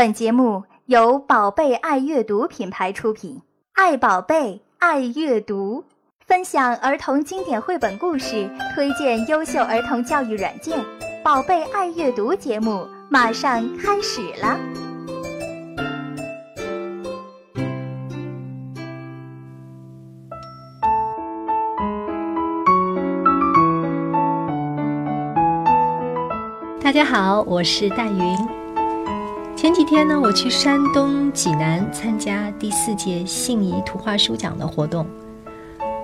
本节目由宝贝爱阅读品牌出品，爱宝贝，爱阅读，分享儿童经典绘本故事，推荐优秀儿童教育软件。宝贝爱阅读节目马上开始了。大家好，我是戴云。前几天呢，我去山东济南参加第四届信宜图画书奖的活动。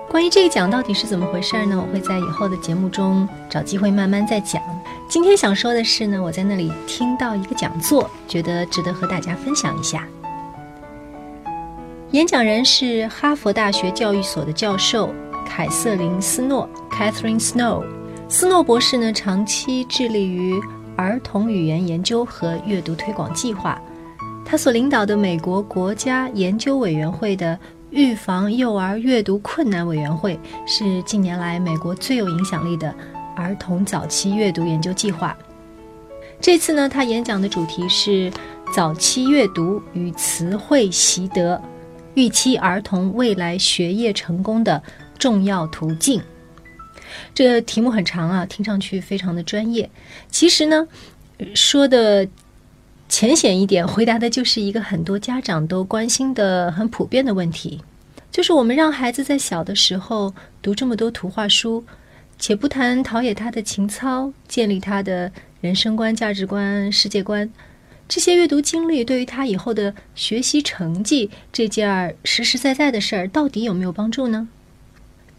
关于这个奖到底是怎么回事呢？我会在以后的节目中找机会慢慢再讲。今天想说的是呢，我在那里听到一个讲座，觉得值得和大家分享一下。演讲人是哈佛大学教育所的教授凯瑟琳·斯诺 （Catherine Snow）。斯诺博士呢，长期致力于。儿童语言研究和阅读推广计划，他所领导的美国国家研究委员会的预防幼儿阅读困难委员会是近年来美国最有影响力的儿童早期阅读研究计划。这次呢，他演讲的主题是早期阅读与词汇习得，预期儿童未来学业成功的重要途径。这题目很长啊，听上去非常的专业。其实呢，说的浅显一点，回答的就是一个很多家长都关心的很普遍的问题，就是我们让孩子在小的时候读这么多图画书，且不谈陶冶他的情操，建立他的人生观、价值观、世界观，这些阅读经历对于他以后的学习成绩这件儿实实在在的事儿，到底有没有帮助呢？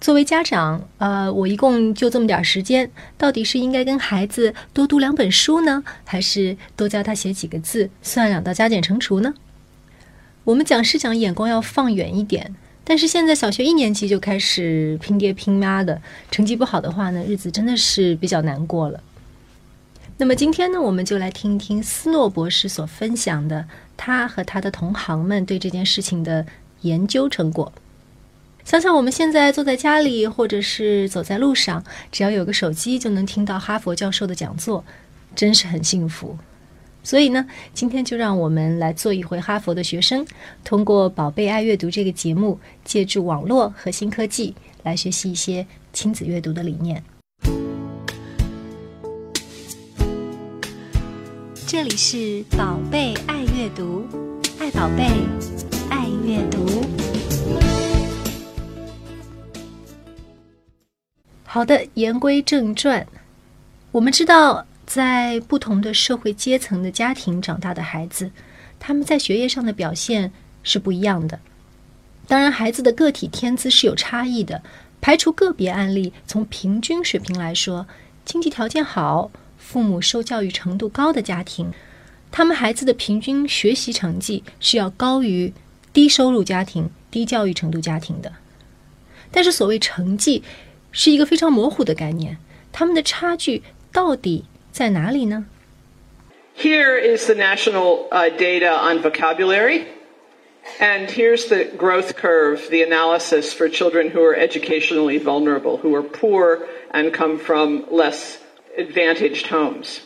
作为家长，呃，我一共就这么点时间，到底是应该跟孩子多读两本书呢，还是多教他写几个字，算两道加减乘除呢？我们讲师讲眼光要放远一点，但是现在小学一年级就开始拼爹拼妈的，成绩不好的话呢，日子真的是比较难过了。那么今天呢，我们就来听一听斯诺博士所分享的他和他的同行们对这件事情的研究成果。想想我们现在坐在家里，或者是走在路上，只要有个手机就能听到哈佛教授的讲座，真是很幸福。所以呢，今天就让我们来做一回哈佛的学生，通过“宝贝爱阅读”这个节目，借助网络和新科技来学习一些亲子阅读的理念。这里是“宝贝爱阅读”，爱宝贝，爱阅读。好的，言归正传，我们知道，在不同的社会阶层的家庭长大的孩子，他们在学业上的表现是不一样的。当然，孩子的个体天资是有差异的，排除个别案例，从平均水平来说，经济条件好、父母受教育程度高的家庭，他们孩子的平均学习成绩是要高于低收入家庭、低教育程度家庭的。但是，所谓成绩，是一个非常模糊的概念，他们的差距到底在哪里呢？Here is the national uh, data on vocabulary. And here's the growth curve, the analysis for children who are educationally vulnerable, who are poor and come from less advantaged homes.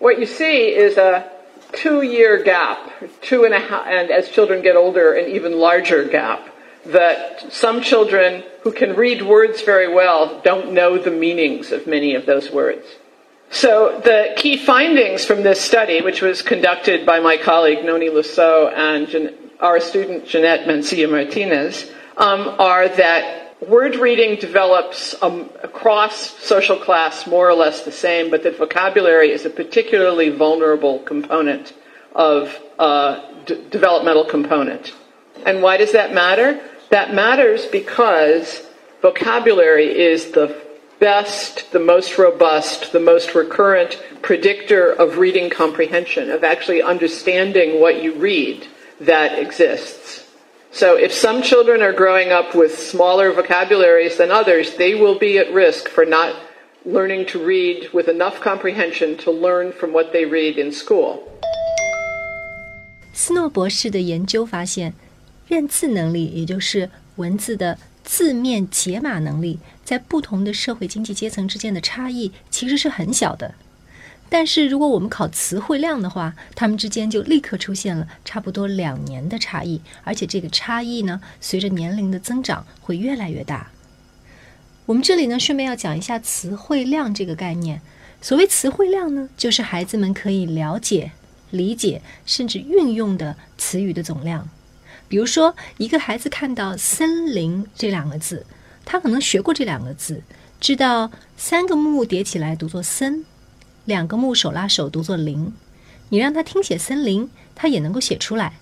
What you see is a two year gap, two and a half, and as children get older, an even larger gap that some children who can read words very well don't know the meanings of many of those words. So the key findings from this study, which was conducted by my colleague Noni Lusso and our student Jeanette Mencia Martinez, um, are that word reading develops um, across social class more or less the same, but that vocabulary is a particularly vulnerable component of uh, d- developmental component. And why does that matter? That matters because vocabulary is the best, the most robust, the most recurrent predictor of reading comprehension, of actually understanding what you read that exists. So if some children are growing up with smaller vocabularies than others, they will be at risk for not learning to read with enough comprehension to learn from what they read in school. 斯诺博士的研究发现， 认字能力，也就是文字的字面解码能力，在不同的社会经济阶层之间的差异其实是很小的。但是如果我们考词汇量的话，它们之间就立刻出现了差不多两年的差异，而且这个差异呢，随着年龄的增长会越来越大。我们这里呢，顺便要讲一下词汇量这个概念。所谓词汇量呢，就是孩子们可以了解、理解甚至运用的词语的总量。比如说，一个孩子看到“森林”这两个字，他可能学过这两个字，知道三个木叠起来读作“森”。两个木手拉手读作林，你让他听写森林，他也能够写出来。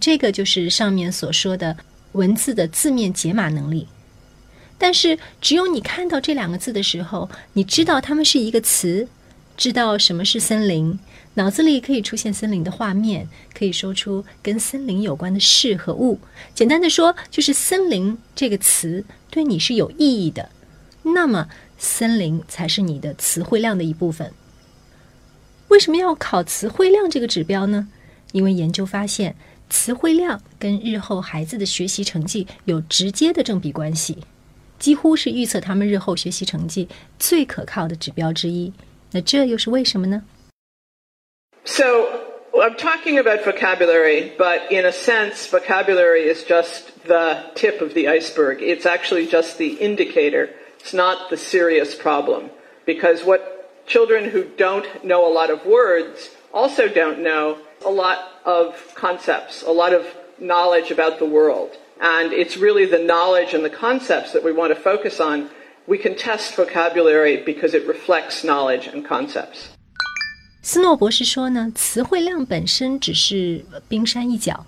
这个就是上面所说的文字的字面解码能力。但是，只有你看到这两个字的时候，你知道它们是一个词，知道什么是森林，脑子里可以出现森林的画面，可以说出跟森林有关的事和物。简单的说，就是森林这个词对你是有意义的，那么森林才是你的词汇量的一部分。为什么要考词汇量这个指标呢？因为研究发现，词汇量跟日后孩子的学习成绩有直接的正比关系，几乎是预测他们日后学习成绩最可靠的指标之一。那这又是为什么呢？So I'm talking about vocabulary, but in a sense, vocabulary is just the tip of the iceberg. It's actually just the indicator. It's not the serious problem because what children who don't know a lot of words also don't know a lot of concepts, a lot of knowledge about the world. And it's really the knowledge and the concepts that we want to focus on. We can test vocabulary because it reflects knowledge and concepts. 斯诺博士说呢，词汇量本身只是冰山一角。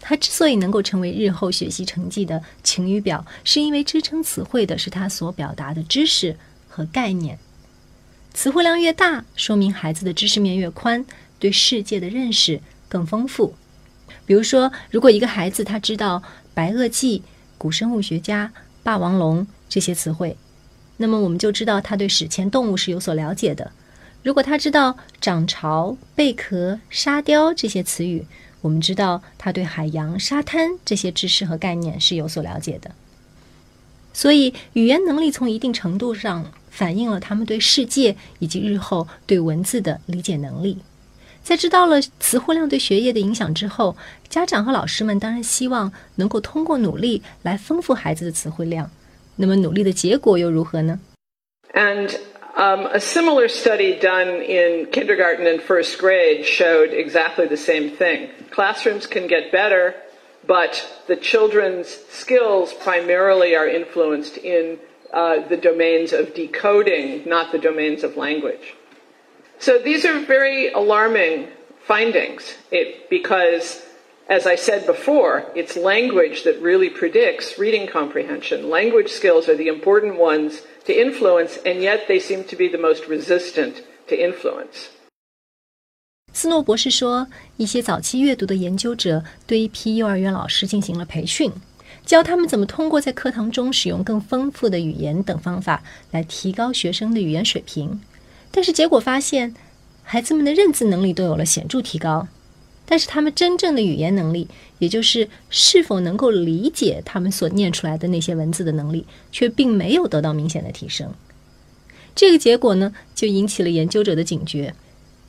他之所以能够成为日后学习成绩的晴雨表，是因为支撑词汇的是他所表达的知识和概念。词汇量越大，说明孩子的知识面越宽，对世界的认识更丰富。比如说，如果一个孩子他知道白垩纪、古生物学家、霸王龙这些词汇，那么我们就知道他对史前动物是有所了解的。如果他知道涨潮、贝壳、沙雕这些词语，我们知道他对海洋、沙滩这些知识和概念是有所了解的。所以，语言能力从一定程度上。反映了他们对世界以及日后对文字的理解能力。在知道了词汇量对学业的影响之后，家长和老师们当然希望能够通过努力来丰富孩子的词汇量。那么努力的结果又如何呢？And um, a similar study done in kindergarten and first grade showed exactly the same thing. Classrooms can get better, but the children's skills primarily are influenced in uh, the domains of decoding, not the domains of language. So these are very alarming findings it, because, as I said before, it's language that really predicts reading comprehension. Language skills are the important ones to influence, and yet they seem to be the most resistant to influence. 斯诺博士说，一些早期阅读的研究者对一批幼儿园老师进行了培训，教他们怎么通过在课堂中使用更丰富的语言等方法来提高学生的语言水平，但是结果发现，孩子们的认字能力都有了显着提高， 但是他们真正的语言能力，也就是是否能够理解他们所念出来的那些文字的能力，却并没有得到明显的提升。这个结果呢，就引起了研究者的警觉，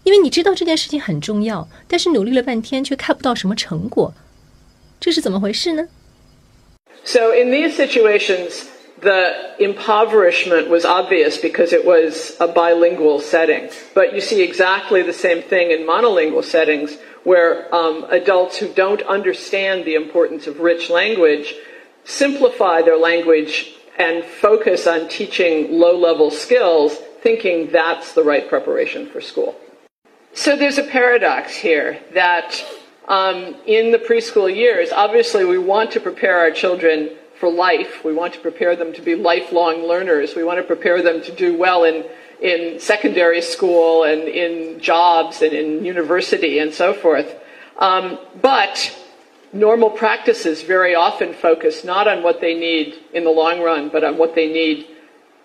因为你知道这件事情很重要，但是努力了半天却看不到什么成果，这是怎么回事呢？So in these situations, the impoverishment was obvious because it was a bilingual setting. But you see exactly the same thing in monolingual settings where um, adults who don't understand the importance of rich language simplify their language and focus on teaching low level skills, thinking that's the right preparation for school. So there's a paradox here that um, in the preschool years, obviously we want to prepare our children for life. We want to prepare them to be lifelong learners. We want to prepare them to do well in, in secondary school and in jobs and in university and so forth. Um, but normal practices very often focus not on what they need in the long run, but on what they need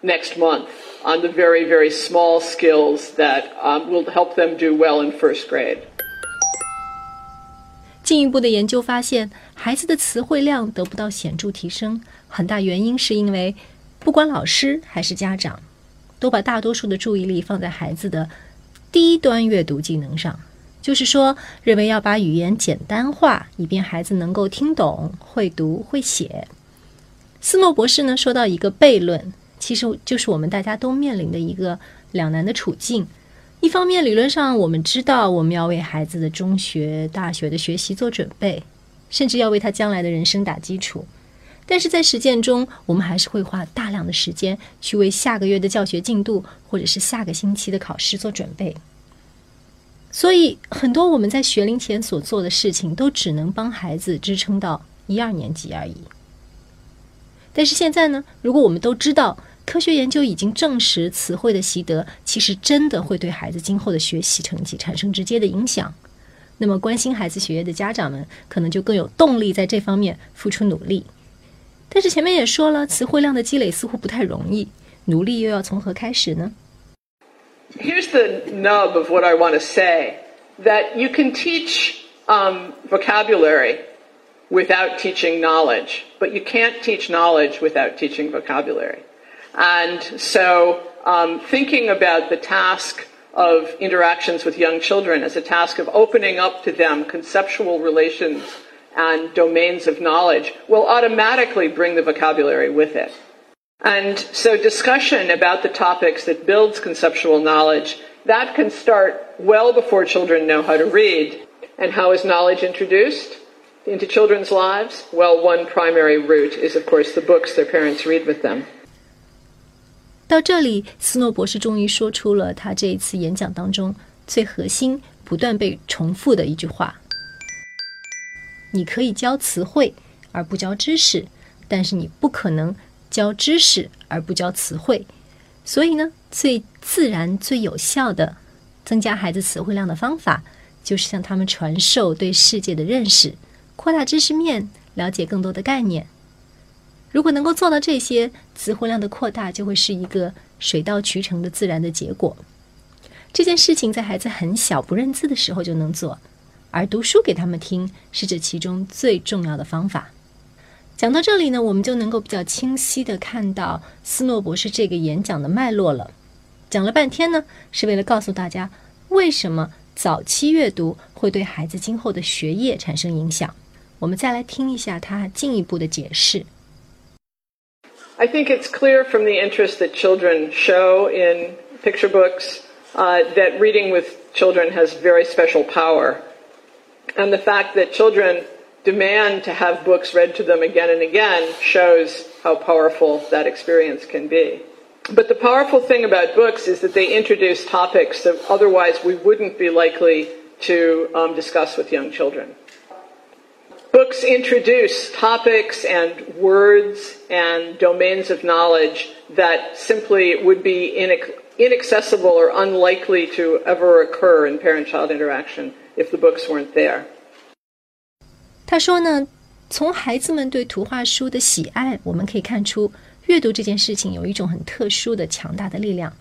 next month, on the very, very small skills that um, will help them do well in first grade. 进一步的研究发现， 孩子的词汇量得不到显著提升，很大原因是因为，不管老师还是家长，都把大多数的注意力放在孩子的低端阅读技能上，就是说，认为要把语言简单化，以便孩子能够听懂、会读、会写。斯诺博士呢说到一个悖论，其实就是我们大家都面临的一个两难的处境。一方面，理论上我们知道我们要为孩子的中学、大学的学习做准备，甚至要为他将来的人生打基础。但是在实践中，我们还是会花大量的时间去为下个月的教学进度，或者是下个星期的考试做准备。所以，很多我们在学龄前所做的事情，都只能帮孩子支撑到一二年级而已。但是现在呢，如果我们都知道，科学研究已经证实，词汇的习得其实真的会对孩子今后的学习成绩产生直接的影响。那么，关心孩子学业的家长们可能就更有动力在这方面付出努力。但是前面也说了，词汇量的积累似乎不太容易，努力又要从何开始呢？Here's the nub of what I want to say: that you can teach um, vocabulary without teaching knowledge, but you can't teach knowledge without teaching vocabulary. And so um, thinking about the task of interactions with young children as a task of opening up to them conceptual relations and domains of knowledge will automatically bring the vocabulary with it. And so discussion about the topics that builds conceptual knowledge, that can start well before children know how to read. And how is knowledge introduced into children's lives? Well, one primary route is, of course, the books their parents read with them. 到这里，斯诺博士终于说出了他这一次演讲当中最核心、不断被重复的一句话：“你可以教词汇而不教知识，但是你不可能教知识而不教词汇。所以呢，最自然、最有效的增加孩子词汇量的方法，就是向他们传授对世界的认识，扩大知识面，了解更多的概念。”如果能够做到这些，词汇量的扩大就会是一个水到渠成的自然的结果。这件事情在孩子很小不认字的时候就能做，而读书给他们听是这其中最重要的方法。讲到这里呢，我们就能够比较清晰的看到斯诺博士这个演讲的脉络了。讲了半天呢，是为了告诉大家为什么早期阅读会对孩子今后的学业产生影响。我们再来听一下他进一步的解释。I think it's clear from the interest that children show in picture books uh, that reading with children has very special power. And the fact that children demand to have books read to them again and again shows how powerful that experience can be. But the powerful thing about books is that they introduce topics that otherwise we wouldn't be likely to um, discuss with young children. Books introduce topics and words and domains of knowledge that simply would be inaccessible or unlikely to ever occur in parent-child interaction if the books weren't there. 他说呢，从孩子们对图画书的喜爱，我们可以看出，阅读这件事情有一种很特殊的强大的力量。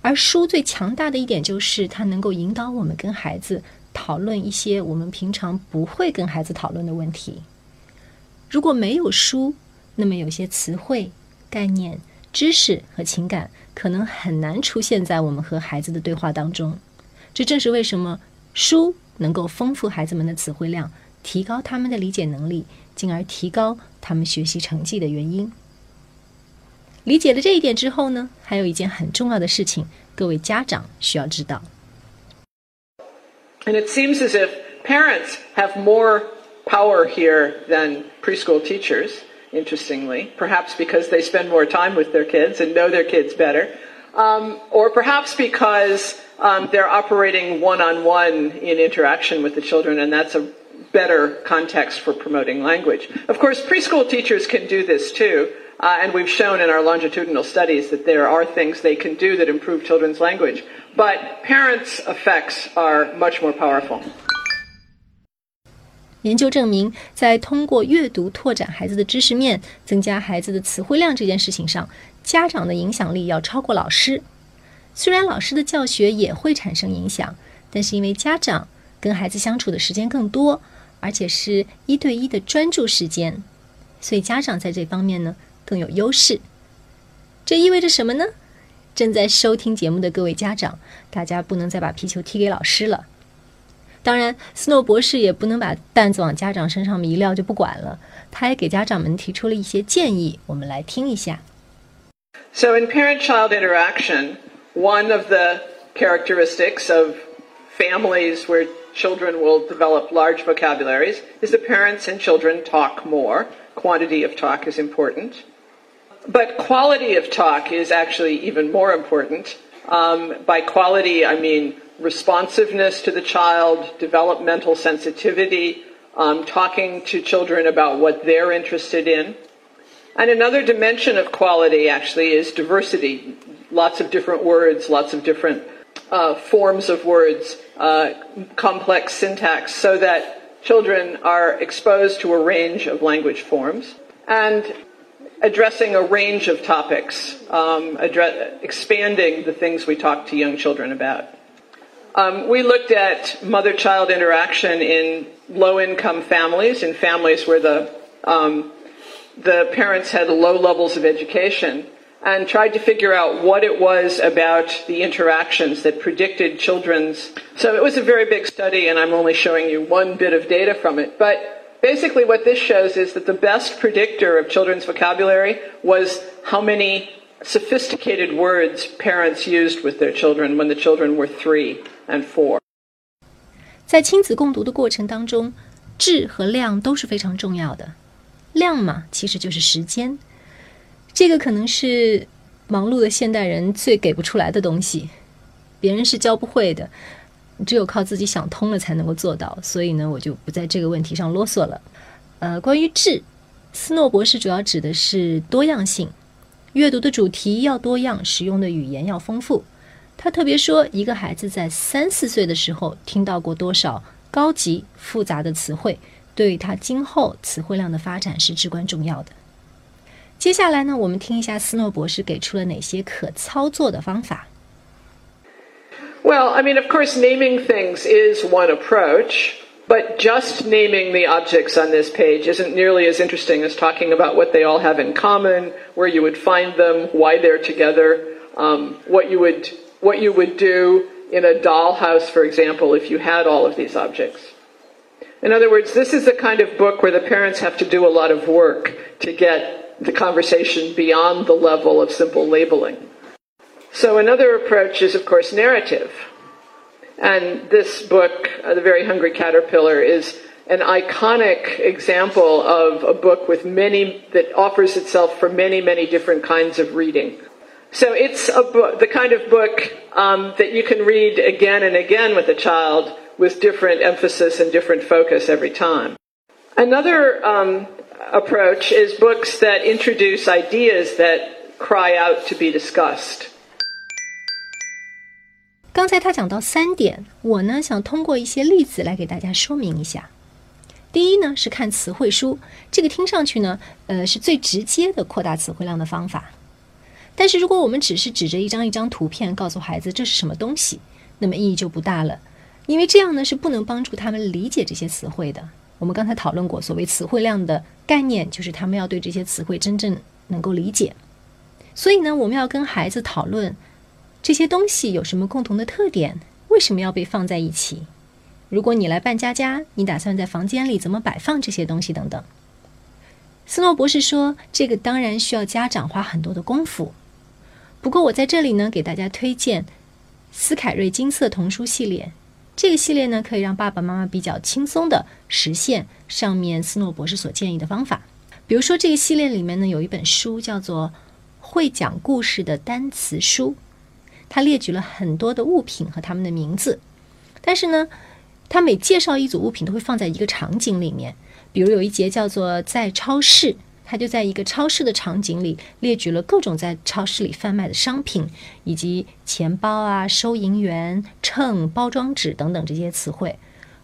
而书最强大的一点就是，它能够引导我们跟孩子 讨论一些我们平常不会跟孩子讨论的问题。如果没有书，那么有些词汇、概念、知识和情感可能很难出现在我们和孩子的对话当中。这正是为什么书能够丰富孩子们的词汇量，提高他们的理解能力，进而提高他们学习成绩的原因。理解了这一点之后呢，还有一件很重要的事情，各位家长需要知道。And it seems as if parents have more power here than preschool teachers, interestingly, perhaps because they spend more time with their kids and know their kids better, um, or perhaps because um, they're operating one on one in interaction with the children, and that's a better context for promoting language. Of course, preschool teachers can do this too. Uh, and we've shown in our longitudinal studies that there are things they can do that improve children's language. But parents' effects are much more powerful. 研究证明，在通过阅读拓展孩子的知识面、增加孩子的词汇量这件事情上，家长的影响力要超过老师。虽然老师的教学也会产生影响，但是因为家长跟孩子相处的时间更多，而且是一对一的专注时间，所以家长在这方面呢更有优势。这意味着什么呢？正在收听节目的各位家长，大家不能再把皮球踢给老师了。当然，斯诺博士也不能把担子往家长身上一撂就不管了，他也给家长们提出了一些建议，我们来听一下。So, in parent child interaction, one of the characteristics of families where children will develop large vocabularies is that parents and children talk more. Quantity of talk is important. But quality of talk is actually even more important. Um, by quality, I mean responsiveness to the child, developmental sensitivity, um, talking to children about what they're interested in. And another dimension of quality actually is diversity. Lots of different words, lots of different uh, forms of words, uh, complex syntax, so that children are exposed to a range of language forms. And addressing a range of topics, um, address, expanding the things we talk to young children about. Um, we looked at mother child interaction in low income families, in families where the, um, the parents had low levels of education, and tried to figure out what it was about the interactions that predicted children's. So it was a very big study, and I'm only showing you one bit of data from it. But basically, what this shows is that the best predictor of children's vocabulary was how many sophisticated words parents used with their children when the children were three and four. 在亲子共读的过程当中，质和量都是非常重要的。量嘛，其实就是时间，这个可能是忙碌的现代人最给不出来的东西，别人是教不会的， 只有靠自己想通了才能够做到。所以呢，我就不在这个问题上啰嗦了。呃，关于智，斯诺博士主要指的是多样性。阅读的主题要多样，使用的语言要丰富。他特别说，一个孩子在三四岁的时候听到过多少高级复杂的词汇，对于他今后词汇量的发展是至关重要的。接下来呢，我们听一下斯诺博士给出了哪些可操作的方法。Well, I mean, of course, naming things is one approach. But just naming the objects on this page isn't nearly as interesting as talking about what they all have in common, where you would find them, why they're together, um, what you would what you would do in a dollhouse, for example, if you had all of these objects. In other words, this is the kind of book where the parents have to do a lot of work to get the conversation beyond the level of simple labeling. So another approach is, of course, narrative. And this book, uh, The Very Hungry Caterpillar, is an iconic example of a book with many, that offers itself for many, many different kinds of reading. So it's a book, the kind of book um, that you can read again and again with a child with different emphasis and different focus every time. Another um, approach is books that introduce ideas that cry out to be discussed. 刚才他讲到三点，我呢想通过一些例子来给大家说明一下。第一呢是看词汇书，这个听上去呢，呃是最直接的扩大词汇量的方法。但是如果我们只是指着一张一张图片告诉孩子这是什么东西，那么意义就不大了，因为这样呢是不能帮助他们理解这些词汇的。我们刚才讨论过，所谓词汇量的概念，就是他们要对这些词汇真正能够理解。所以呢，我们要跟孩子讨论。这些东西有什么共同的特点？为什么要被放在一起？如果你来办家家，你打算在房间里怎么摆放这些东西？等等。斯诺博士说，这个当然需要家长花很多的功夫。不过我在这里呢，给大家推荐斯凯瑞金色童书系列。这个系列呢，可以让爸爸妈妈比较轻松的实现上面斯诺博士所建议的方法。比如说，这个系列里面呢，有一本书叫做《会讲故事的单词书》。他列举了很多的物品和他们的名字，但是呢，他每介绍一组物品都会放在一个场景里面。比如有一节叫做“在超市”，他就在一个超市的场景里列举了各种在超市里贩卖的商品，以及钱包啊、收银员、秤、包装纸等等这些词汇。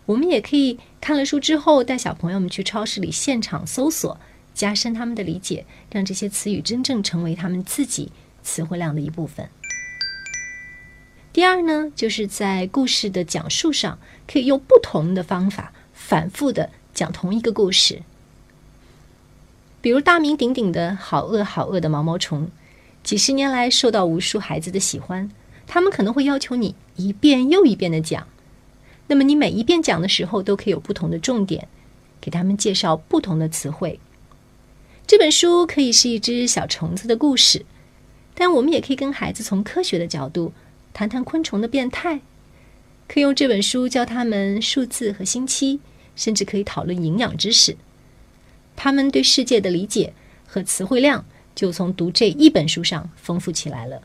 我们也可以看了书之后，带小朋友们去超市里现场搜索，加深他们的理解，让这些词语真正成为他们自己词汇量的一部分。第二呢，就是在故事的讲述上，可以用不同的方法反复的讲同一个故事。比如大名鼎鼎的“好饿好饿的毛毛虫”，几十年来受到无数孩子的喜欢，他们可能会要求你一遍又一遍的讲。那么你每一遍讲的时候，都可以有不同的重点，给他们介绍不同的词汇。这本书可以是一只小虫子的故事，但我们也可以跟孩子从科学的角度谈谈昆虫的变态。可以用这本书教他们数字和星期，甚至可以讨论营养知识。他们对世界的理解和词汇量就从读这一本书上丰富起来了。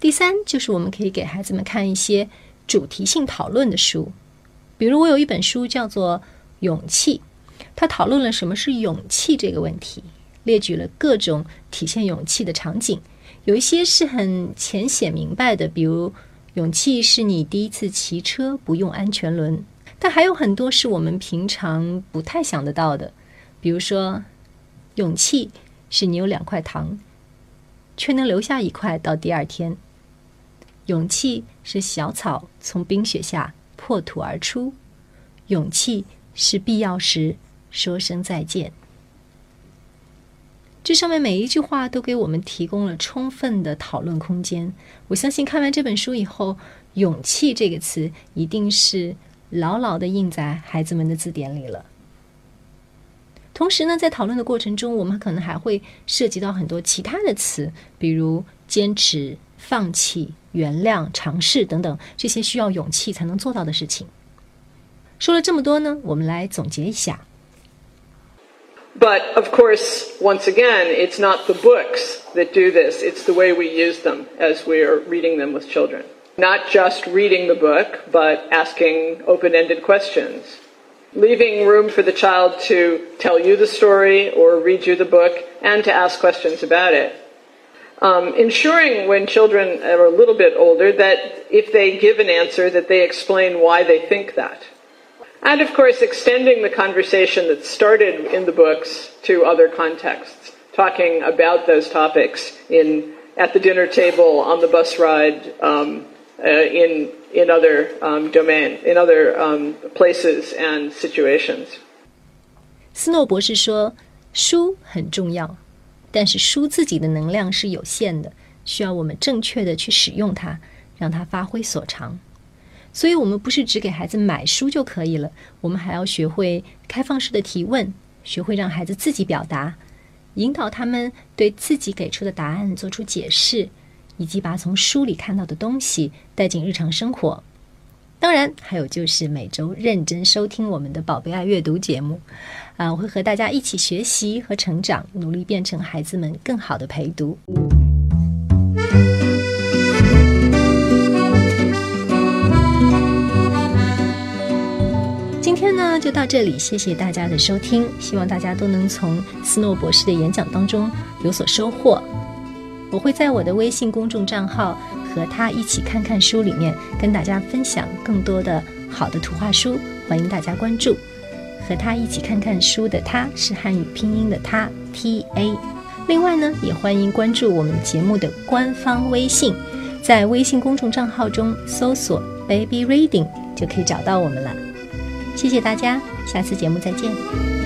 第三，就是我们可以给孩子们看一些主题性讨论的书，比如我有一本书叫做《勇气》。他讨论了什么是勇气这个问题，列举了各种体现勇气的场景，有一些是很浅显明白的，比如勇气是你第一次骑车不用安全轮，但还有很多是我们平常不太想得到的，比如说勇气是你有两块糖，却能留下一块到第二天；勇气是小草从冰雪下破土而出；勇气是必要时。说声再见。这上面每一句话都给我们提供了充分的讨论空间。我相信看完这本书以后，“勇气”这个词一定是牢牢的印在孩子们的字典里了。同时呢，在讨论的过程中，我们可能还会涉及到很多其他的词，比如坚持、放弃、原谅、尝试等等这些需要勇气才能做到的事情。说了这么多呢，我们来总结一下。But of course, once again, it's not the books that do this, it's the way we use them as we are reading them with children. Not just reading the book, but asking open ended questions. Leaving room for the child to tell you the story or read you the book and to ask questions about it. Um, ensuring when children are a little bit older that if they give an answer that they explain why they think that. And of course, extending the conversation that started in the books to other contexts, talking about those topics in at the dinner table, on the bus ride, um, uh, in in other um, domain, in other um, places and situations. 斯诺博士说：“书很重要，但是书自己的能量是有限的，需要我们正确的去使用它，让它发挥所长。” 所以，我们不是只给孩子买书就可以了，我们还要学会开放式的提问，学会让孩子自己表达，引导他们对自己给出的答案做出解释，以及把从书里看到的东西带进日常生活。当然，还有就是每周认真收听我们的“宝贝爱阅读”节目，啊，我会和大家一起学习和成长，努力变成孩子们更好的陪读。那就到这里，谢谢大家的收听。希望大家都能从斯诺博士的演讲当中有所收获。我会在我的微信公众账号和他一起看看书里面跟大家分享更多的好的图画书，欢迎大家关注。和他一起看看书的他是汉语拼音的他 T A。另外呢，也欢迎关注我们节目的官方微信，在微信公众账号中搜索 Baby Reading 就可以找到我们了。谢谢大家，下次节目再见。